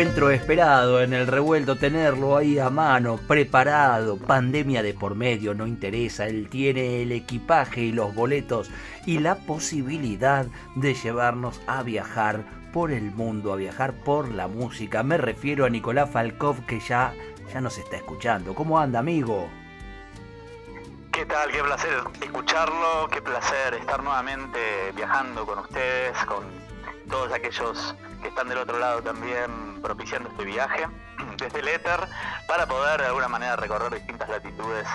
Encuentro esperado en el revuelto, tenerlo ahí a mano, preparado, pandemia de por medio, no interesa, él tiene el equipaje y los boletos y la posibilidad de llevarnos a viajar por el mundo, a viajar por la música. Me refiero a Nicolás Falkov que ya, ya nos está escuchando. ¿Cómo anda, amigo? ¿Qué tal? Qué placer escucharlo, qué placer estar nuevamente viajando con ustedes, con todos aquellos que están del otro lado también propiciando este viaje desde el éter para poder de alguna manera recorrer distintas latitudes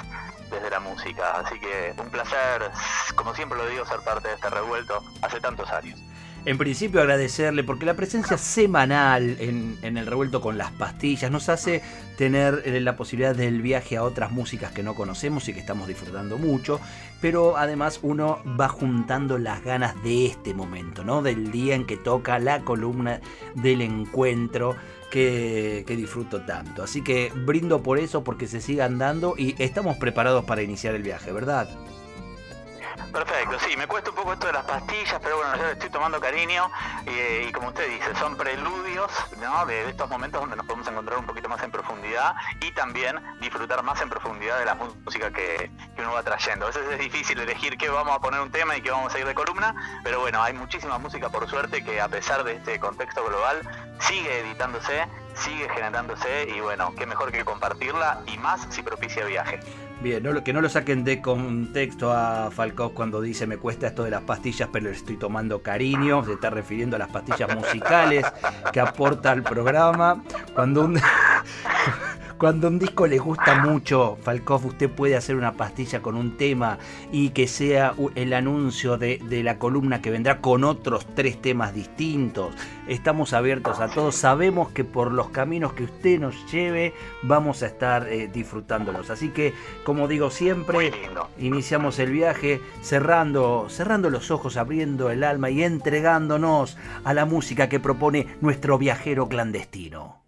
desde la música. Así que un placer, como siempre lo digo, ser parte de este revuelto hace tantos años en principio agradecerle porque la presencia semanal en, el revuelto con las pastillas nos hace tener eh, la posibilidad del viaje a otras músicas que no conocemos y que estamos disfrutando mucho, pero además uno va juntando las ganas de este momento, ¿no? Del día en que toca la columna del encuentro. Que, que, disfruto tanto. Así que brindo por eso, porque se sigan dando y estamos preparados para iniciar el viaje, ¿verdad? Perfecto, sí, me cuesta un poco esto de las pastillas, pero bueno, yo estoy tomando cariño y, como usted dice, son preludios ¿no? de, estos momentos donde nos podemos encontrar un poquito más en profundidad y también disfrutar más en profundidad de la música que, uno va trayendo. A veces es difícil elegir qué vamos a poner un tema y qué vamos a ir de columna, pero bueno, hay muchísima música por suerte que a pesar de este contexto global sigue editándose, sigue generándose y bueno, qué mejor que compartirla y más si propicia viaje. Bien, que no lo saquen de contexto a Falcón cuando dice me cuesta esto de las pastillas, pero le estoy tomando cariño. Se está refiriendo a las pastillas musicales que aporta al programa. Cuando un, cuando un disco le gusta mucho, Falkov, usted puede hacer una pastilla con un tema y que sea el anuncio de, la columna que vendrá con otros tres temas distintos. Estamos abiertos a todos. Sabemos que por los caminos que usted nos lleve vamos a estar eh, disfrutándolos. Así que, como digo siempre, iniciamos el viaje cerrando, cerrando los ojos, abriendo el alma y entregándonos a la música que propone nuestro viajero clandestino.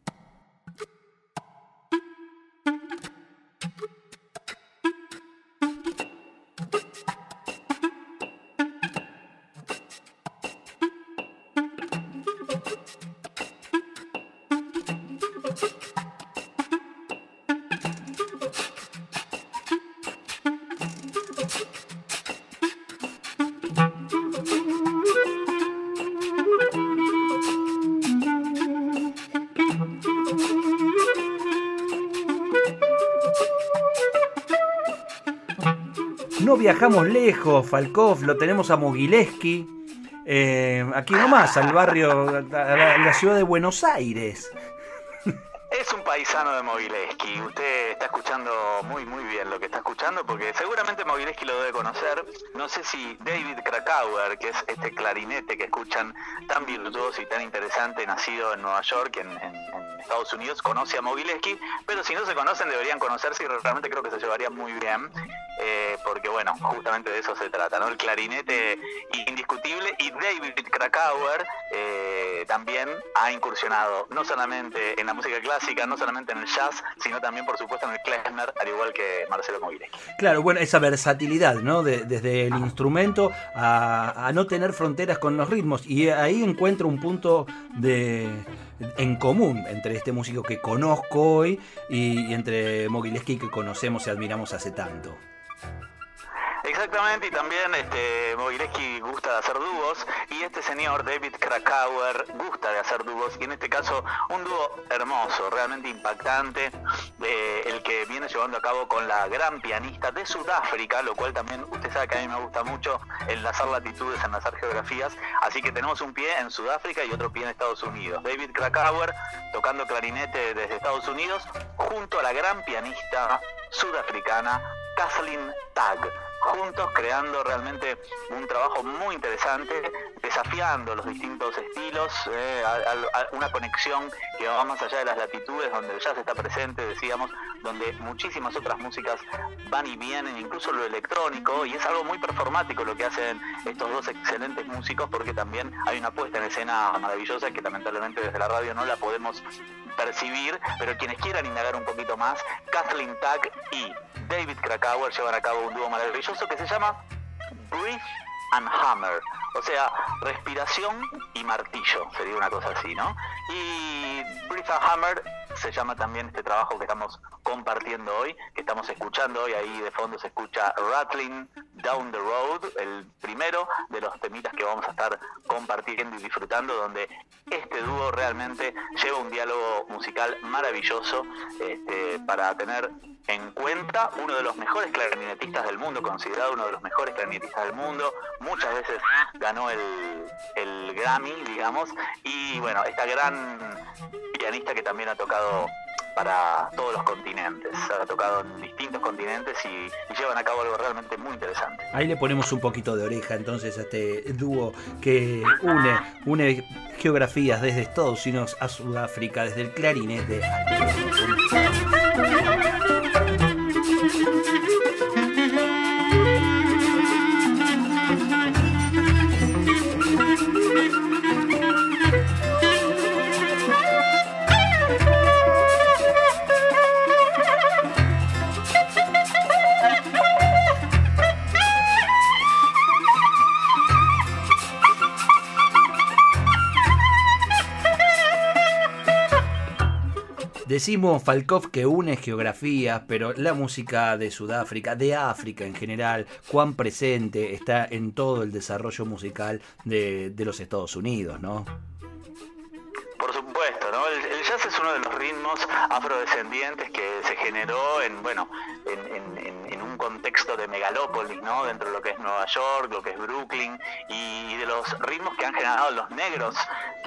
Viajamos lejos, Falkov, lo tenemos a Mogileski, eh, aquí nomás, al barrio, a la, ciudad de Buenos Aires. Es un paisano de Mogileski. Usted está escuchando muy, muy bien lo que está escuchando, porque seguramente Mogileski lo debe conocer. No sé si David Krakauer, que es este clarinete que escuchan tan virtuoso y tan interesante, nacido en Nueva York, en, Estados Unidos, conoce a Mogileski, pero si no se conocen deberían conocerse y realmente creo que se llevaría muy bien. Eh, porque bueno, justamente de eso se trata, ¿no? El clarinete indiscutible y David Krakauer eh, también ha incursionado no solamente en la música clásica, no solamente en el jazz, sino también por supuesto en el klezmer, al igual que Marcelo Mogileski. Claro, bueno, esa versatilidad, ¿no? desde el instrumento a, no tener fronteras con los ritmos y ahí encuentro un punto de en común entre este músico que conozco hoy y, y entre Mogileski que conocemos y admiramos hace tanto. Exactamente, y también este, Mogileski gusta de hacer dúos, y este señor David Krakauer gusta de hacer dúos, y en este caso un dúo hermoso, realmente impactante, eh, el que viene llevando a cabo con la gran pianista de Sudáfrica, lo cual también usted sabe que a mí me gusta mucho enlazar latitudes, enlazar geografías, así que tenemos un pie en Sudáfrica y otro pie en Estados Unidos. David Krakauer tocando clarinete desde Estados Unidos, junto a la gran pianista sudafricana Kathleen Tag juntos creando realmente un trabajo muy interesante, desafiando los distintos estilos, eh, una conexión que va más allá de las latitudes, donde ya se está presente, decíamos, donde muchísimas otras músicas van y vienen, incluso lo electrónico, y es algo muy performático lo que hacen estos dos excelentes músicos, porque también hay una puesta en escena maravillosa que lamentablemente desde la radio no la podemos percibir, pero quienes quieran indagar un poquito más, Kathleen Tack y David Krakauer llevan a cabo un dúo maravilloso que se llama Breathe and Hammer, o sea, respiración y martillo, sería una cosa así, ¿no? Y Breathe and Hammer se llama también este trabajo que estamos compartiendo hoy, que estamos escuchando hoy, ahí de fondo se escucha Rattling Down the Road, el primero de los temitas que vamos a estar compartiendo y disfrutando, donde este dúo realmente lleva un diálogo musical maravilloso este, para tener en cuenta uno de los mejores clarinetistas del mundo, considerado uno de los mejores clarinetistas del mundo, muchas veces ganó el, el Grammy, digamos, y bueno, esta gran pianista que también ha tocado para todos los continentes. Ha tocado en distintos continentes y, llevan a cabo algo realmente muy interesante. Ahí le ponemos un poquito de oreja entonces a este dúo que une, geografías desde Estados Unidos a Sudáfrica, desde el clarinete. Decimos Falkov que une geografías, pero la música de Sudáfrica, de África en general, cuán presente está en todo el desarrollo musical de, los Estados Unidos, ¿no? Por supuesto, ¿no? El, jazz es uno de los ritmos afrodescendientes que se generó en, bueno, en, contexto de megalópolis, ¿no? Dentro de lo que es Nueva York, lo que es Brooklyn, y de los ritmos que han generado los negros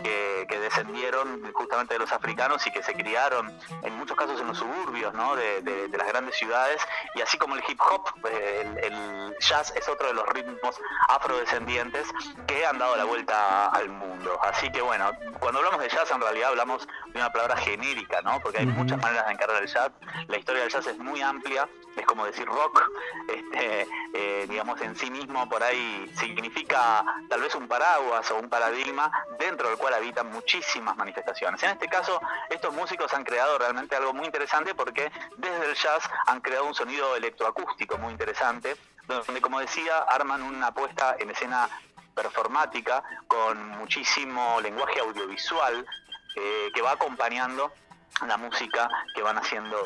que, descendieron justamente de los africanos y que se criaron en muchos casos en los suburbios ¿no? de, las grandes ciudades. Y así como el hip hop, eh, el, jazz es otro de los ritmos afrodescendientes que han dado la vuelta al mundo. Así que bueno, cuando hablamos de jazz en realidad hablamos de una palabra genérica, ¿no? porque hay muchas maneras de encarar el jazz. La historia del jazz es muy amplia, es como decir rock, este, eh, digamos en sí mismo por ahí significa tal vez un paraguas o un paradigma dentro del cual habitan muchísimas manifestaciones. En este caso, estos músicos han creado realmente algo muy interesante porque desde el jazz han creado un sonido electroacústico muy interesante, donde, como decía, arman una puesta en escena performática con muchísimo lenguaje audiovisual eh, que va acompañando la música que van haciendo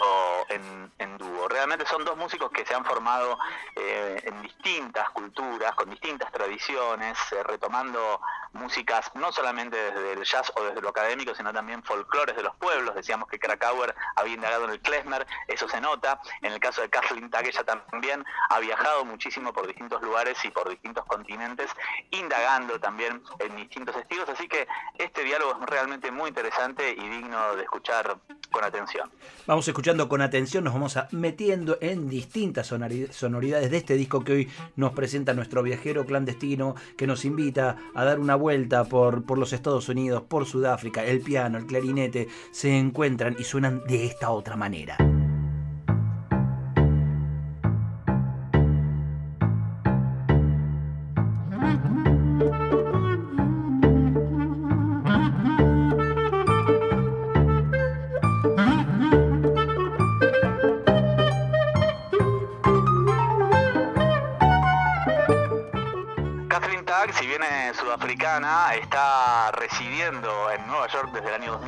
en, dúo. Realmente son dos músicos que se han formado eh, en distintas culturas, con distintas tradiciones, eh, retomando músicas no solamente desde el jazz o desde lo académico, sino también folclores de los pueblos. Decíamos que Krakauer había indagado en el klezmer, eso se nota. En el caso de Kathleen Tag, también ha viajado muchísimo por distintos lugares y por distintos continentes, indagando también en distintos estilos. Así que este diálogo es realmente muy interesante y digno de escuchar con atención. Vamos escuchando con atención, nos vamos a metiendo en distintas sonoridades de este disco que hoy nos presenta nuestro viajero clandestino que nos invita a dar una vuelta por, por los Estados Unidos, por Sudáfrica, el piano, el clarinete, se encuentran y suenan de esta otra manera.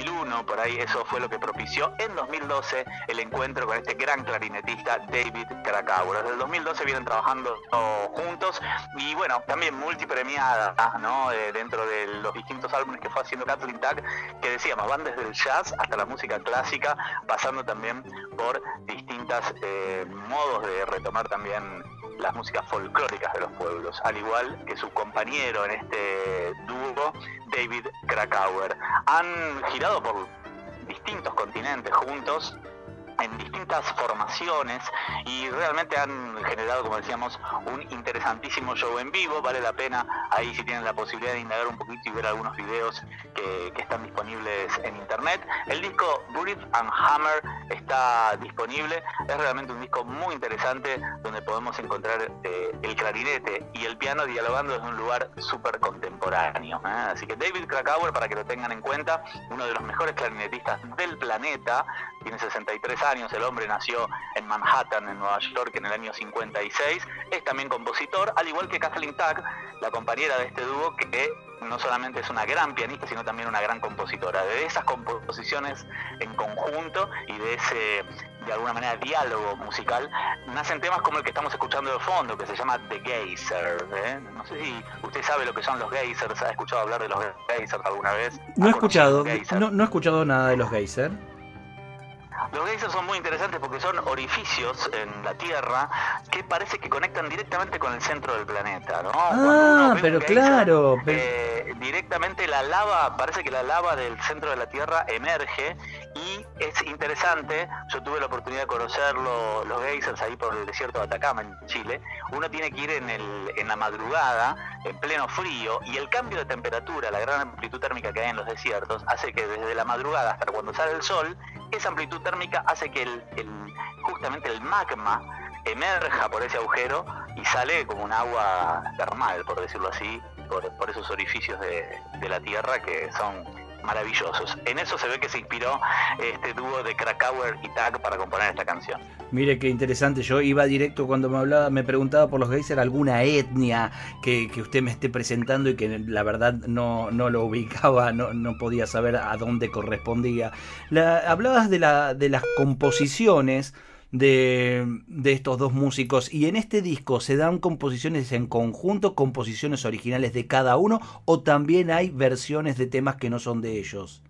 2001, por ahí eso fue lo que propició en 2012 el encuentro con este gran clarinetista David Krakauer. Desde el 2012 vienen trabajando juntos y bueno, también multipremiada ¿no? Eh, dentro de los distintos álbumes que fue haciendo Kathleen Tag, que decíamos, van desde el jazz hasta la música clásica, pasando también por distintos eh, modos de retomar también las músicas folclóricas de los pueblos, al igual que su compañero en este dúo, David Krakauer. Han girado por distintos continentes juntos en distintas formaciones y realmente han generado, como decíamos, un interesantísimo show en vivo. Vale la pena ahí si tienen la posibilidad de indagar un poquito y ver algunos videos que, están disponibles en internet. El disco Breathe and Hammer está disponible. Es realmente un disco muy interesante donde podemos encontrar eh, el clarinete y el piano dialogando desde un lugar súper contemporáneo. ¿eh? Así que David Krakauer, para que lo tengan en cuenta, uno de los mejores clarinetistas del planeta, tiene 63 años, el hombre nació en Manhattan, en Nueva York, en el año 56, es también compositor, al igual que Kathleen Tack, la compañera de este dúo, que no solamente es una gran pianista, sino también una gran compositora. De esas composiciones en conjunto y de ese, de alguna manera, diálogo musical, nacen temas como el que estamos escuchando de fondo, que se llama The Geyser. ¿eh? No sé si usted sabe lo que son los geysers, ¿ha escuchado hablar de los geysers alguna vez? No he escuchado, no, no he escuchado nada de los geysers. Los geysers son muy interesantes porque son orificios en la Tierra que parece que conectan directamente con el centro del planeta, ¿no? Ah, pero claro. Eh, directamente la lava, parece que la lava del centro de la Tierra emerge y es interesante, yo tuve la oportunidad de conocer los geysers ahí por el desierto de Atacama en Chile, uno tiene que ir en, el, en la madrugada, en pleno frío, y el cambio de temperatura, la gran amplitud térmica que hay en los desiertos, hace que desde la madrugada hasta cuando sale el sol, esa amplitud térmica hace que el, justamente el magma emerja por ese agujero y sale como un agua termal, por decirlo así, por, esos orificios de, de la Tierra que son maravillosos. En eso se ve que se inspiró este dúo de Krakauer y Tag para componer esta canción. Mire qué interesante, yo iba directo cuando me hablaba, me preguntaba por los geysers alguna etnia que, usted me esté presentando y que la verdad no, no lo ubicaba, no, no podía saber a dónde correspondía. La, hablabas de, la, de las composiciones de, estos dos músicos. Y en este disco se dan composiciones en conjunto, composiciones originales de cada uno, o también hay versiones de temas que no son de ellos.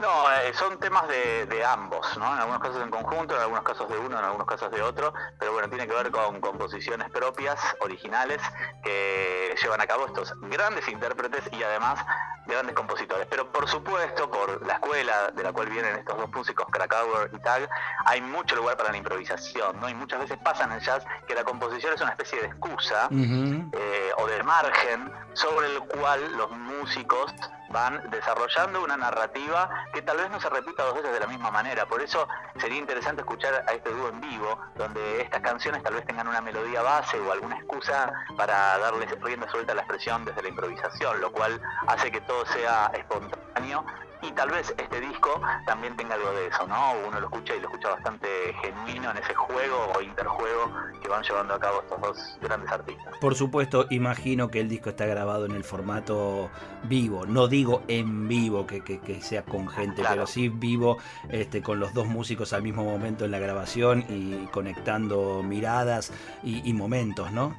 No, eh, son temas de, ambos, ¿no? En algunos casos en conjunto, en algunos casos de uno, en algunos casos de otro, pero bueno, tiene que ver con composiciones propias, originales, que llevan a cabo estos grandes intérpretes y además grandes compositores. Pero por supuesto, por la escuela de la cual vienen estos dos músicos, Krakauer y Tag, hay mucho lugar para la improvisación, ¿no? Y muchas veces pasa en el jazz que la composición es una especie de excusa eh, o de margen sobre el cual los músicos van desarrollando una narrativa que tal vez no se repita dos veces de la misma manera. Por eso sería interesante escuchar a este dúo en vivo, donde estas canciones tal vez tengan una melodía base o alguna excusa para darles rienda suelta a la expresión desde la improvisación, lo cual hace que todo sea espontáneo y tal vez este disco también tenga algo de eso, ¿no? Uno lo escucha y lo escucha bastante genuino en ese juego o interjuego que van llevando a cabo estos dos grandes artistas. Por supuesto, imagino que el disco está grabado en el formato vivo, no digo en vivo que, sea con gente, pero sí vivo este, con los dos músicos al mismo momento en la grabación y conectando miradas y momentos, ¿no?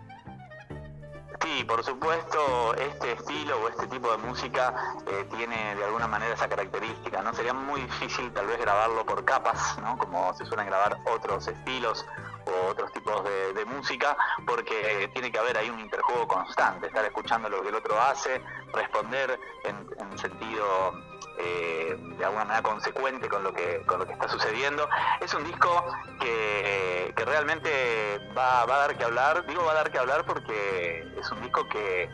Sí, por supuesto, este estilo o este tipo de música eh, tiene de alguna manera esa característica, ¿no? Sería muy difícil tal vez grabarlo por capas, ¿no? Como se suelen grabar otros estilos o otros tipos de, música, porque tiene que haber ahí un interjuego constante, estar escuchando lo que el otro hace, responder en, en sentido eh, de alguna manera consecuente con lo que con lo que está sucediendo. Es un disco que, realmente va, a dar que hablar. Digo va a dar que hablar porque es un disco que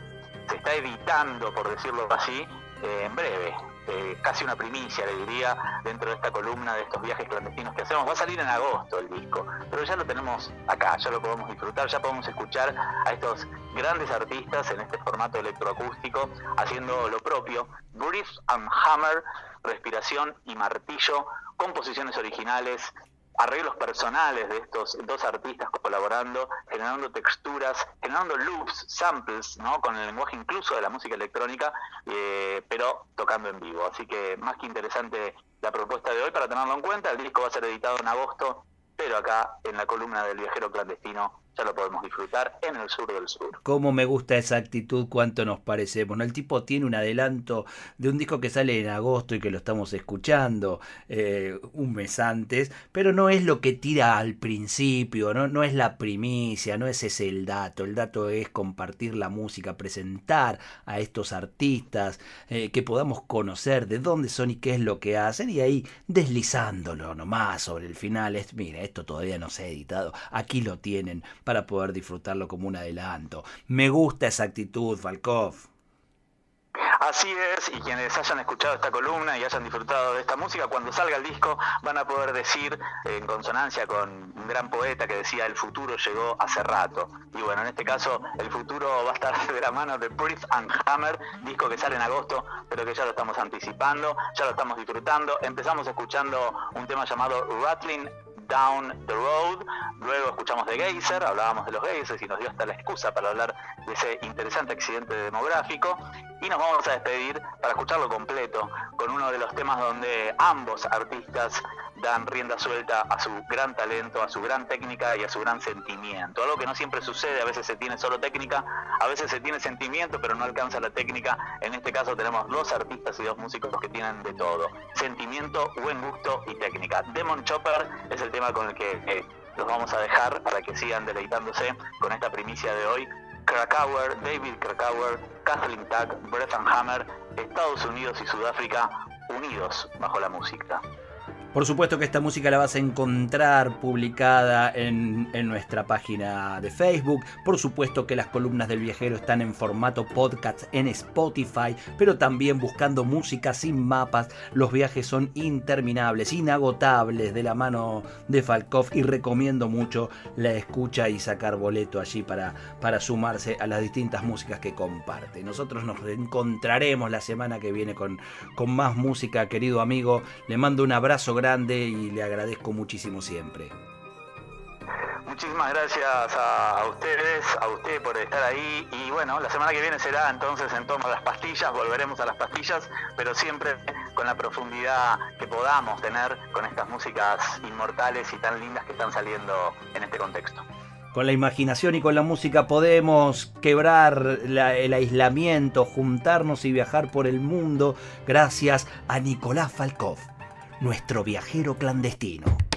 se está editando, por decirlo así, en breve. Eh, casi una primicia, le diría, dentro de esta columna de estos viajes clandestinos que hacemos. Va a salir en agosto el disco, pero ya lo tenemos acá, ya lo podemos disfrutar, ya podemos escuchar a estos grandes artistas en este formato electroacústico haciendo lo propio. Breathe and Hammer, respiración y martillo, composiciones originales, arreglos personales de estos dos artistas colaborando, generando texturas, generando loops, samples, ¿no? con el lenguaje incluso de la música electrónica, eh, pero tocando en vivo. Así que más que interesante la propuesta de hoy para tenerlo en cuenta. El disco va a ser editado en agosto, pero acá en la columna del viajero clandestino ya lo podemos disfrutar en el sur del sur. Cómo me gusta esa actitud, cuánto nos parecemos. ¿no? El tipo tiene un adelanto de un disco que sale en agosto y que lo estamos escuchando eh, un mes antes, pero no es lo que tira al principio, ¿no? no es la primicia, no es ese el dato. El dato es compartir la música, presentar a estos artistas, eh, que podamos conocer de dónde son y qué es lo que hacen, y ahí deslizándolo nomás sobre el final. Es, mira, esto todavía no se ha editado, aquí lo tienen para poder disfrutarlo como un adelanto. Me gusta esa actitud, Falkov. Así es, y quienes hayan escuchado esta columna y hayan disfrutado de esta música, cuando salga el disco van a poder decir, en consonancia con un gran poeta que decía, el futuro llegó hace rato. Y bueno, en este caso, el futuro va a estar de la mano de Brief and Hammer, disco que sale en agosto, pero que ya lo estamos anticipando, ya lo estamos disfrutando. Empezamos escuchando un tema llamado Rattling Down the Road. Luego escuchamos de Geyser, hablábamos de los geysers y nos dio hasta la excusa para hablar de ese interesante accidente demográfico. Y nos vamos a despedir para escucharlo completo con uno de los temas donde ambos artistas dan rienda suelta a su gran talento, a su gran técnica y a su gran sentimiento. Algo que no siempre sucede, a veces se tiene solo técnica, a veces se tiene sentimiento, pero no alcanza la técnica. En este caso tenemos dos artistas y dos músicos que tienen de todo, sentimiento, buen gusto y técnica. Demon Chopper es el tema con el que eh, los vamos a dejar para que sigan deleitándose con esta primicia de hoy. Krakauer, David Krakauer, Kathleen Tack, Bretton Hammer, Estados Unidos y Sudáfrica unidos bajo la música. Por supuesto que esta música la vas a encontrar publicada en, nuestra página de Facebook. Por supuesto que las columnas del viajero están en formato podcast en Spotify, pero también buscando música sin mapas. Los viajes son interminables, inagotables de la mano de Falkov y recomiendo mucho la escucha y sacar boleto allí para, sumarse a las distintas músicas que comparte. Nosotros nos encontraremos la semana que viene con, con más música, querido amigo. Le mando un abrazo grande y le agradezco muchísimo siempre. Muchísimas gracias a, ustedes, a usted por estar ahí y bueno, la semana que viene será entonces en torno a las pastillas, volveremos a las pastillas, pero siempre con la profundidad que podamos tener con estas músicas inmortales y tan lindas que están saliendo en este contexto. Con la imaginación y con la música podemos quebrar el aislamiento, juntarnos y viajar por el mundo gracias a Nicolás Falkov nuestro viajero clandestino.